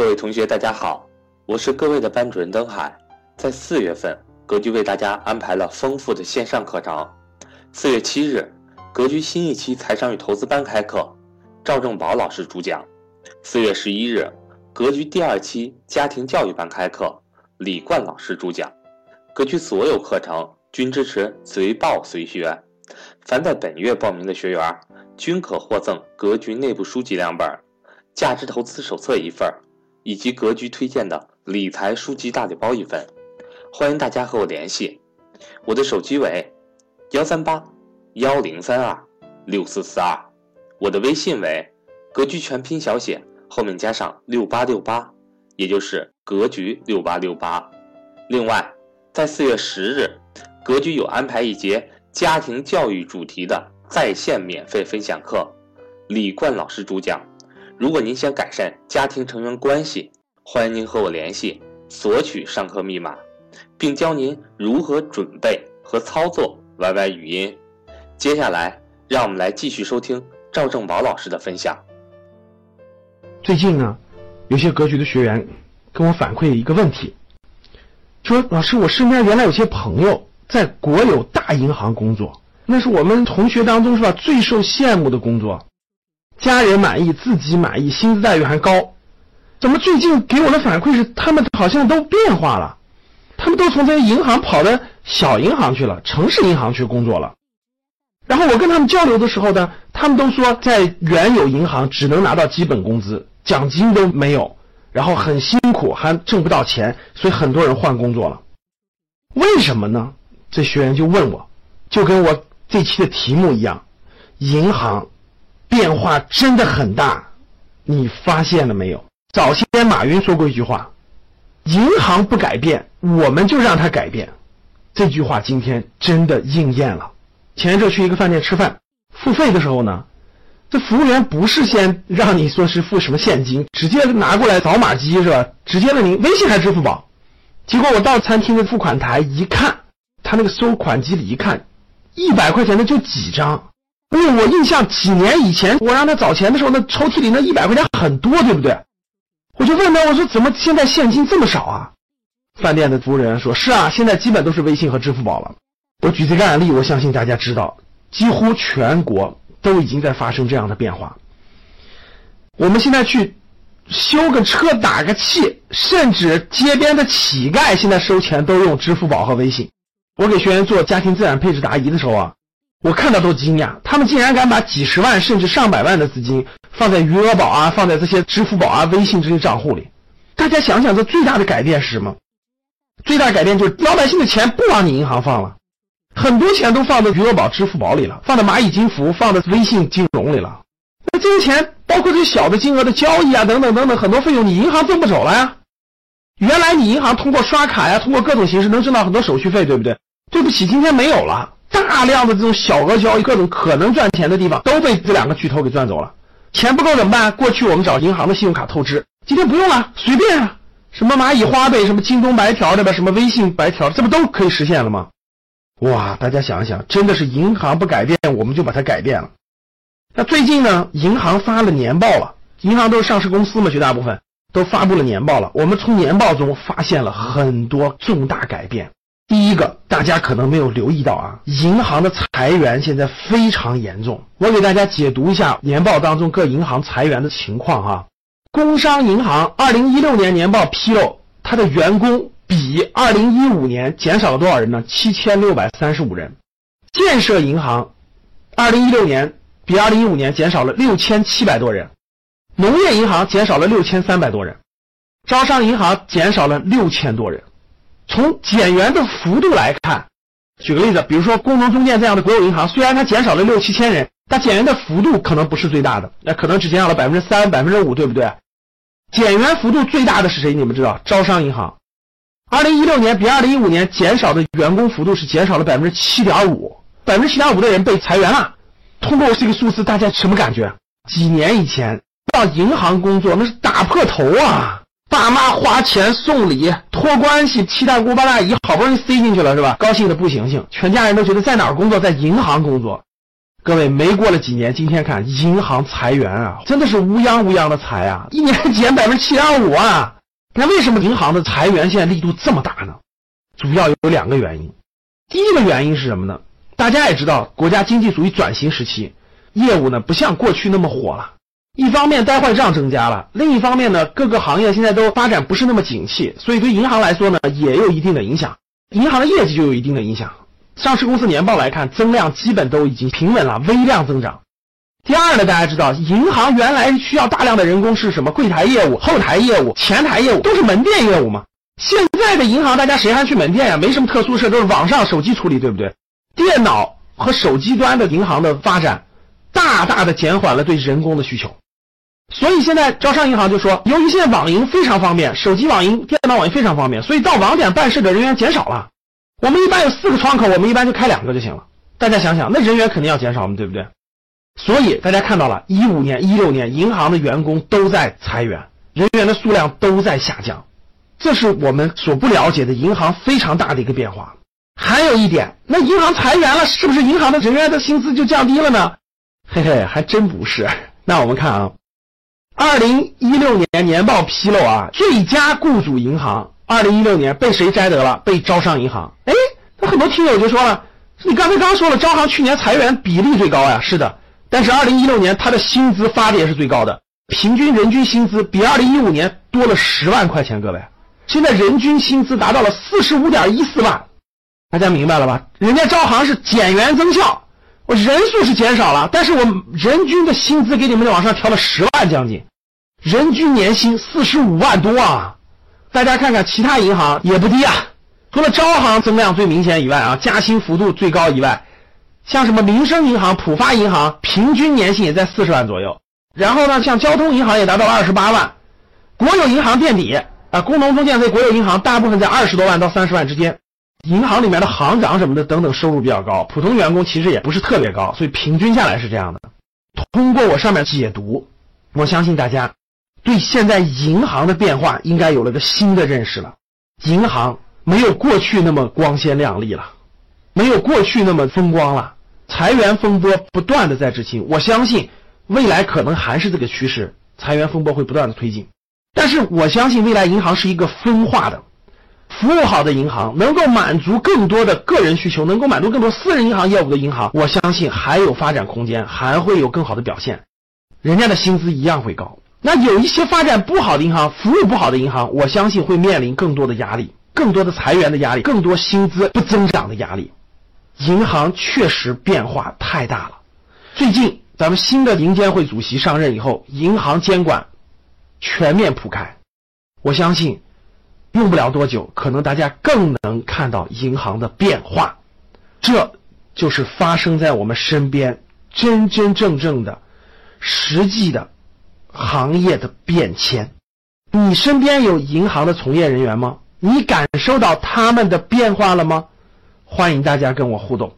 各位同学，大家好，我是各位的班主任登海。在四月份，格局为大家安排了丰富的线上课程。四月七日，格局新一期财商与投资班开课，赵正宝老师主讲。四月十一日，格局第二期家庭教育班开课，李冠老师主讲。格局所有课程均支持随报随学，凡在本月报名的学员，均可获赠格局内部书籍两本，价值投资手册一份。以及格局推荐的理财书籍大礼包一份，欢迎大家和我联系，我的手机为幺三八幺零三二六四四二，我的微信为格局全拼小写后面加上六八六八，也就是格局六八六八。另外，在四月十日，格局有安排一节家庭教育主题的在线免费分享课，李冠老师主讲。如果您想改善家庭成员关系，欢迎您和我联系，索取上课密码，并教您如何准备和操作 YY 语音。接下来，让我们来继续收听赵正宝老师的分享。最近呢，有些格局的学员跟我反馈一个问题，说老师，我身边原来有些朋友在国有大银行工作，那是我们同学当中是吧最受羡慕的工作。家人满意，自己满意，薪资待遇还高，怎么最近给我的反馈是他们好像都变化了？他们都从这些银行跑到小银行去了，城市银行去工作了。然后我跟他们交流的时候呢，他们都说在原有银行只能拿到基本工资，奖金都没有，然后很辛苦，还挣不到钱，所以很多人换工作了。为什么呢？这学员就问我，就跟我这期的题目一样，银行。变化真的很大，你发现了没有？早些年马云说过一句话：“银行不改变，我们就让它改变。”这句话今天真的应验了。前一阵去一个饭店吃饭，付费的时候呢，这服务员不是先让你说是付什么现金，直接拿过来扫码机是吧？直接问你微信还是支付宝？结果我到餐厅的付款台一看，他那个收款机里一看，一百块钱的就几张。因为我印象几年以前，我让他找钱的时候，那抽屉里那一百块钱很多，对不对？我就问他，我说怎么现在现金这么少啊？饭店的服务人员说：“是啊，现在基本都是微信和支付宝了。”我举这个案例，我相信大家知道，几乎全国都已经在发生这样的变化。我们现在去修个车、打个气，甚至街边的乞丐现在收钱都用支付宝和微信。我给学员做家庭资产配置答疑的时候啊。我看到都惊讶，他们竟然敢把几十万甚至上百万的资金放在余额宝啊，放在这些支付宝啊、微信这些账户里。大家想想，这最大的改变是什么？最大改变就是老百姓的钱不往你银行放了，很多钱都放在余额宝、支付宝里了，放在蚂蚁金服、放在微信金融里了。那这些钱，包括这些小的金额的交易啊，等等等等，很多费用你银行挣不走了呀。原来你银行通过刷卡呀，通过各种形式能挣到很多手续费，对不对？对不起，今天没有了。大量的这种小额交易，各种可能赚钱的地方都被这两个巨头给赚走了。钱不够怎么办？过去我们找银行的信用卡透支，今天不用了，随便啊，什么蚂蚁花呗，什么京东白条，对吧？什么微信白条，这不都可以实现了吗？哇，大家想一想，真的是银行不改变，我们就把它改变了。那最近呢，银行发了年报了，银行都是上市公司嘛，绝大部分都发布了年报了。我们从年报中发现了很多重大改变。第一个，大家可能没有留意到啊，银行的裁员现在非常严重。我给大家解读一下年报当中各银行裁员的情况啊。工商银行二零一六年年报披露，它的员工比二零一五年减少了多少人呢？七千六百三十五人。建设银行二零一六年比二零一五年减少了六千七百多人。农业银行减少了六千三百多人。招商银行减少了六千多人。从减员的幅度来看，举个例子，比如说工农中建这样的国有银行，虽然它减少了六七千人，但减员的幅度可能不是最大的，那可能只减少了百分之三、百分之五，对不对？减员幅度最大的是谁？你们知道？招商银行，二零一六年比二零一五年减少的员工幅度是减少了百分之七点五，百分之七点五的人被裁员了。通过这个数字，大家什么感觉？几年以前到银行工作那是打破头啊！爸妈花钱送礼托关系，七大姑八大姨好不容易塞进去了是吧？高兴的不行行，全家人都觉得在哪儿工作，在银行工作。各位，没过了几年，今天看银行裁员啊，真的是乌泱乌泱的裁啊，一年 减百分之七点五啊。那为什么银行的裁员现在力度这么大呢？主要有两个原因。第一个原因是什么呢？大家也知道，国家经济属于转型时期，业务呢不像过去那么火了。一方面呆坏账增加了，另一方面呢，各个行业现在都发展不是那么景气，所以对银行来说呢，也有一定的影响。银行的业绩就有一定的影响。上市公司年报来看，增量基本都已经平稳了，微量增长。第二呢，大家知道，银行原来需要大量的人工是什么？柜台业务、后台业务、前台业务都是门店业务嘛。现在的银行，大家谁还去门店呀？没什么特殊事，都是网上手机处理，对不对？电脑和手机端的银行的发展，大大的减缓了对人工的需求。所以现在招商银行就说，由于现在网银非常方便，手机网银、电脑网银非常方便，所以到网点办事的人员减少了。我们一般有四个窗口，我们一般就开两个就行了。大家想想，那人员肯定要减少嘛，对不对？所以大家看到了，一五年、一六年，银行的员工都在裁员，人员的数量都在下降，这是我们所不了解的银行非常大的一个变化。还有一点，那银行裁员了，是不是银行的人员的薪资就降低了呢？嘿嘿，还真不是。那我们看啊，二零一六年年报披露啊，最佳雇主银行，二零一六年被谁摘得了？被招商银行。哎，那很多听友就说了，你刚才刚说了，招行去年裁员比例最高呀，是的。但是，二零一六年他的薪资发的也是最高的，平均人均薪资比二零一五年多了十万块钱。各位，现在人均薪资达到了四十五点一四万，大家明白了吧？人家招行是减员增效，我人数是减少了，但是我人均的薪资给你们往上调了十万将近，人均年薪四十五万多啊！大家看看其他银行也不低啊，除了招行增量最明显以外啊，加薪幅度最高以外。像什么民生银行、浦发银行，平均年薪也在四十万左右。然后呢，像交通银行也达到二十八万。国有银行垫底啊，工农中建这国有银行大部分在二十多万到三十万之间。银行里面的行长什么的等等收入比较高，普通员工其实也不是特别高，所以平均下来是这样的。通过我上面解读，我相信大家对现在银行的变化应该有了个新的认识了。银行没有过去那么光鲜亮丽了。没有过去那么风光了，裁员风波不断的在执行，我相信未来可能还是这个趋势，裁员风波会不断的推进。但是我相信未来银行是一个分化的，服务好的银行能够满足更多的个人需求，能够满足更多私人银行业务的银行，我相信还有发展空间，还会有更好的表现，人家的薪资一样会高。那有一些发展不好的银行，服务不好的银行，我相信会面临更多的压力，更多的裁员的压力，更多薪资不增长的压力。银行确实变化太大了。最近咱们新的银监会主席上任以后，银行监管全面铺开，我相信用不了多久，可能大家更能看到银行的变化。这就是发生在我们身边真真正正的、实际的行业的变迁。你身边有银行的从业人员吗？你感受到他们的变化了吗？欢迎大家跟我互动。